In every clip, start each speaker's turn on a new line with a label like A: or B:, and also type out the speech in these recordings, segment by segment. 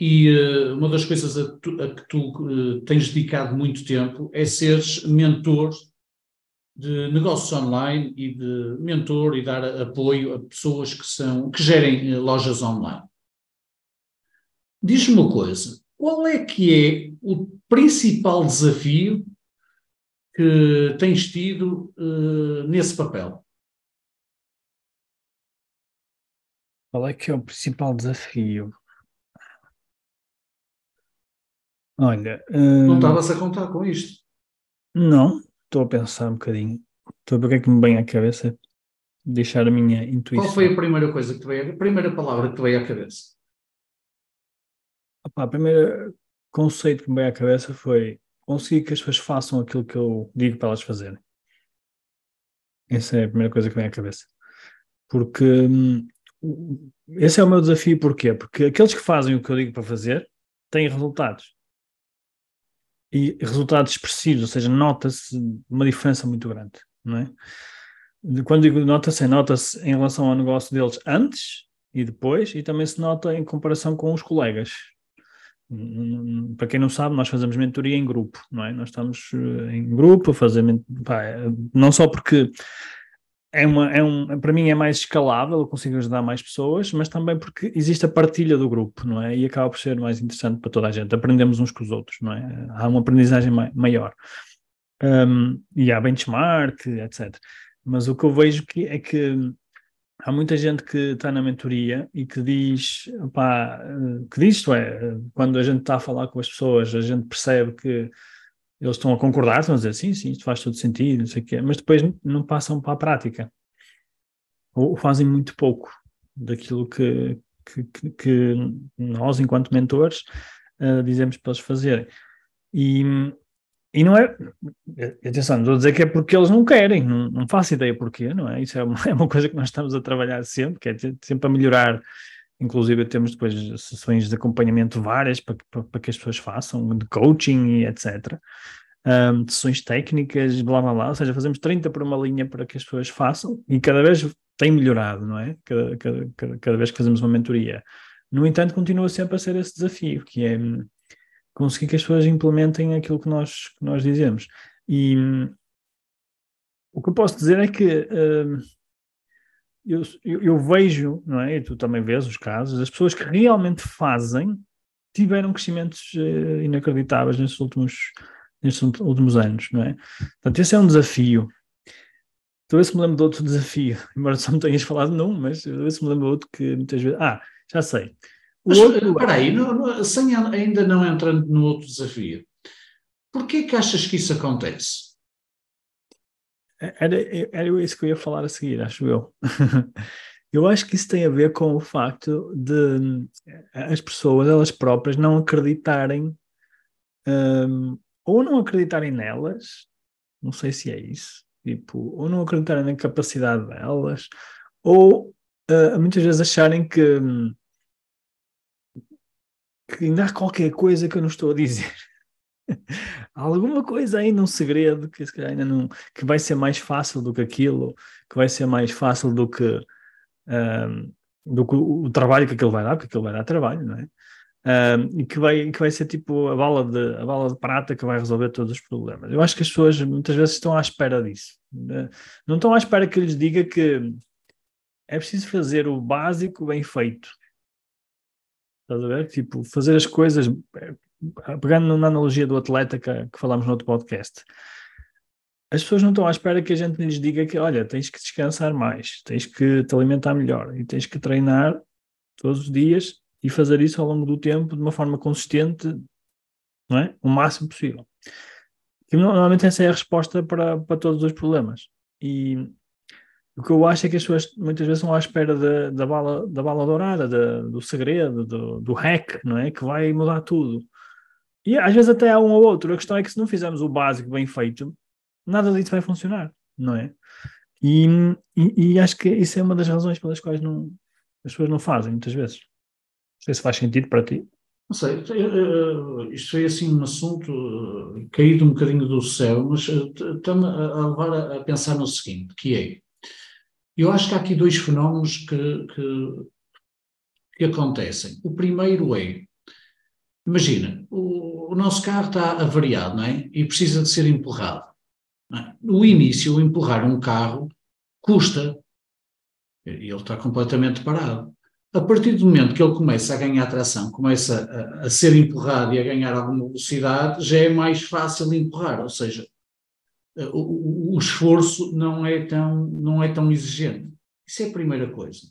A: e uh, uma das coisas a, tu, a que tu uh, tens dedicado muito tempo é seres mentor de negócios online e de mentor e dar apoio a pessoas que são que gerem uh, lojas online. Diz-me uma coisa, qual é que é o principal desafio que tens tido nesse papel?
B: Qual é que é o principal desafio? Olha.
A: Não hum, estavas a contar com isto?
B: Não, estou a pensar um bocadinho. Estou a ver o que é que me vem à cabeça. Deixar a minha intuição.
A: Qual foi a primeira coisa que te veio, a primeira palavra que te veio à cabeça?
B: Opa, a primeira conceito que me veio à cabeça foi conseguir que as pessoas façam aquilo que eu digo para elas fazerem. Essa é a primeira coisa que vem à cabeça. Porque hum, esse é o meu desafio, porquê? Porque aqueles que fazem o que eu digo para fazer têm resultados e resultados expressivos, ou seja, nota-se uma diferença muito grande, não é? Quando digo nota-se, nota-se em relação ao negócio deles antes e depois, e também se nota em comparação com os colegas. Para quem não sabe, nós fazemos mentoria em grupo, não é? Nós estamos eh, em grupo a fazer, pá, não só porque é uma, é um, para mim é mais escalável, eu consigo ajudar mais pessoas, mas também porque existe a partilha do grupo, não é? E acaba por ser mais interessante para toda a gente. Aprendemos uns com os outros, não é? Há uma aprendizagem maior. Um, e há benchmark, etc. Mas o que eu vejo que é que há muita gente que está na mentoria e que diz, pá, que diz isto é, quando a gente está a falar com as pessoas, a gente percebe que eles estão a concordar, estão a dizer sim, sim, isto faz todo sentido, não sei o quê, mas depois não passam para a prática. Ou fazem muito pouco daquilo que, que, que, nós, enquanto mentores, uh, dizemos para eles fazerem. E, e não é, atenção, não estou a dizer que é porque eles não querem, não, não faço ideia porquê, não é? Isso é uma, é uma coisa que nós estamos a trabalhar sempre, que é sempre a melhorar Inclusive temos depois sessões de acompanhamento várias para, para, para que as pessoas façam, de coaching e etc. Um, sessões técnicas, blá blá blá, ou seja, fazemos 30 por uma linha para que as pessoas façam e cada vez tem melhorado, não é? Cada, cada, cada, cada vez que fazemos uma mentoria. No entanto, continua sempre a ser esse desafio, que é hum, conseguir que as pessoas implementem aquilo que nós, que nós dizemos. E hum, o que eu posso dizer é que hum, eu, eu, eu, vejo, não é? E tu também vês os casos, as pessoas que realmente fazem tiveram crescimentos uh, inacreditáveis nestes últimos, nestes últimos anos, não é? Portanto, esse é um desafio. Talvez se me lembro de outro desafio, embora só me tenhas falado num, mas talvez se me lembro de outro que muitas vezes. Ah, já sei.
A: O mas, outro... Espera aí, não, não, sem ainda não entrando no outro desafio, porquê que achas que isso acontece?
B: Era, era isso que eu ia falar a seguir, acho eu. eu acho que isso tem a ver com o facto de as pessoas, elas próprias, não acreditarem, um, ou não acreditarem nelas, não sei se é isso, tipo, ou não acreditarem na capacidade delas, ou uh, muitas vezes acharem que, que ainda há qualquer coisa que eu não estou a dizer. alguma coisa ainda, um segredo que se ainda não, que vai ser mais fácil do que aquilo, que vai ser mais fácil do que, um, do que o, trabalho que aquilo vai dar, porque aquilo vai dar trabalho, não é? Um, e que vai, que vai ser tipo a bala, de, a bala de prata que vai resolver todos os problemas. Eu acho que as pessoas muitas vezes estão à espera disso. Né? Não estão à espera que eu lhes diga que é preciso fazer o básico bem feito. Estás a ver? Tipo, fazer as coisas pegando na analogia do atleta que, que falámos no outro podcast, as pessoas não estão à espera que a gente lhes diga que, olha, tens que descansar mais, tens que te alimentar melhor e tens que treinar todos os dias e fazer isso ao longo do tempo de uma forma consistente, não é? O máximo possível. E, normalmente essa é a resposta para, para todos os problemas. E o que eu acho é que as pessoas muitas vezes estão à espera da, da, bala, da bala dourada, da, do segredo, do, do hack, não é? Que vai mudar tudo. E às vezes até há um ou outro. A questão é que se não fizermos o básico bem feito, nada disso vai funcionar, não é? E, e, e, acho que isso é uma das razões pelas quais não, as pessoas não fazem, muitas vezes. Não sei se faz sentido para ti.
A: Não sei, isto foi assim um assunto eh, caído um bocadinho do céu, mas eh, a levar a pensar no seguinte, que é, eu acho que há aqui dois fenómenos que, que, que acontecem. O primeiro é, imagina, o, o, nosso carro está avariado, não é? E precisa de ser empurrado. É? No início, empurrar um carro custa, e ele está completamente parado. A partir do momento que ele começa a ganhar tração, começa a, a, ser empurrado e a ganhar alguma velocidade, já é mais fácil empurrar, ou seja, o, o, esforço não é, tão, não é tão exigente. Isso é a primeira coisa.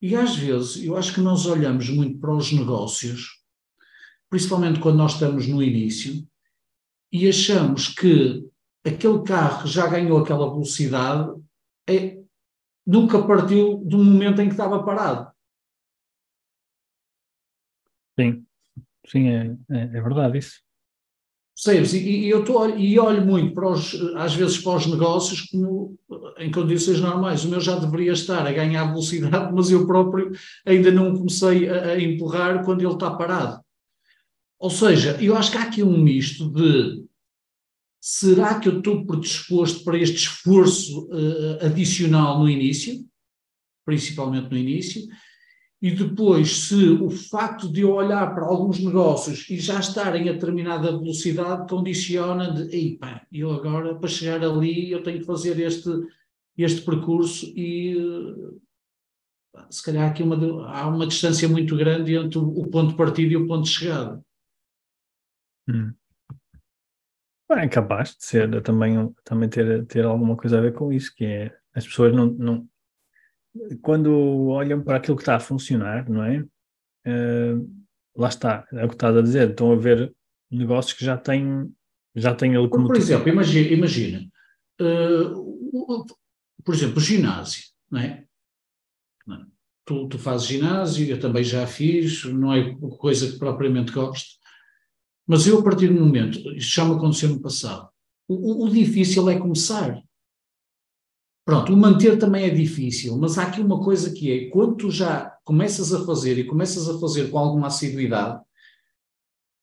A: E às vezes, eu acho que nós olhamos muito para os negócios, principalmente quando nós estamos no início, e achamos que aquele carro já ganhou aquela velocidade é, nunca partiu do momento em que estava parado.
B: Sim, sim, é, é, é verdade isso.
A: Percebes? E, e, eu tô, e olho muito, para os, às vezes, para os negócios como em condições normais. O meu já deveria estar a ganhar velocidade, mas eu próprio ainda não comecei a, a empurrar quando ele está parado. Ou seja, eu acho que há aqui um misto de será que eu estou predisposto para este esforço uh, adicional no início, principalmente no início, e depois, se o facto de eu olhar para alguns negócios e já estarem a determinada velocidade condiciona de, ei pá, eu agora para chegar ali eu tenho que fazer este, este percurso e se calhar aqui uma, há uma distância muito grande entre o ponto de partida e o ponto de chegada.
B: Hum. É capaz de ser também, também ter, ter alguma coisa a ver com isso, que é as pessoas não, não quando olham para aquilo que está a funcionar, não é? Uh, lá está, é o que estás a dizer, estão a ver negócios que já têm, já têm a
A: locomotiva. Por exemplo, imagina, imagina uh, por exemplo, ginásio, não é? Tu, tu fazes ginásio, eu também já fiz, não é coisa que propriamente gosto, mas eu a partir do momento, isto já me aconteceu no passado, o, o difícil é começar. Pronto, o manter também é difícil, mas há aqui uma coisa que é, quando tu já começas a fazer e começas a fazer com alguma assiduidade,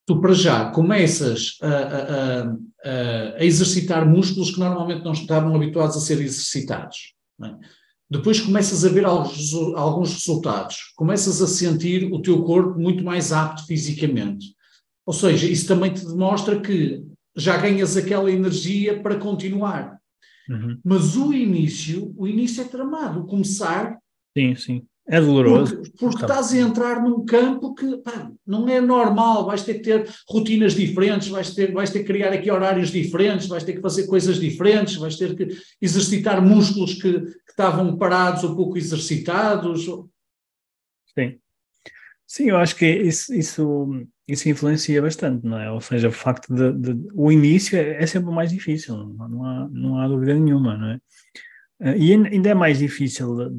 A: tu para já começas a, a, a, a exercitar músculos que normalmente não estavam habituados a ser exercitados. É? Depois começas a ver alguns, alguns resultados, começas a sentir o teu corpo muito mais apto fisicamente. Ou seja, isso também te demonstra que já ganhas aquela energia para continuar. Uhum. Mas o início, o início é tramado, o começar.
B: Sim, sim. É doloroso.
A: Porque, porque estás a entrar num campo que pá, não é normal, vais ter que ter rotinas diferentes, vais ter, vais ter que criar aqui horários diferentes, vais ter que fazer coisas diferentes, vais ter que exercitar músculos que, que estavam parados ou pouco exercitados.
B: Sim. Sim, eu acho que isso, isso, isso influencia bastante, não é? Ou seja, o facto de, de o início é, é, sempre mais difícil, não há, não há dúvida nenhuma, não é? Eh, e ainda é mais difícil de,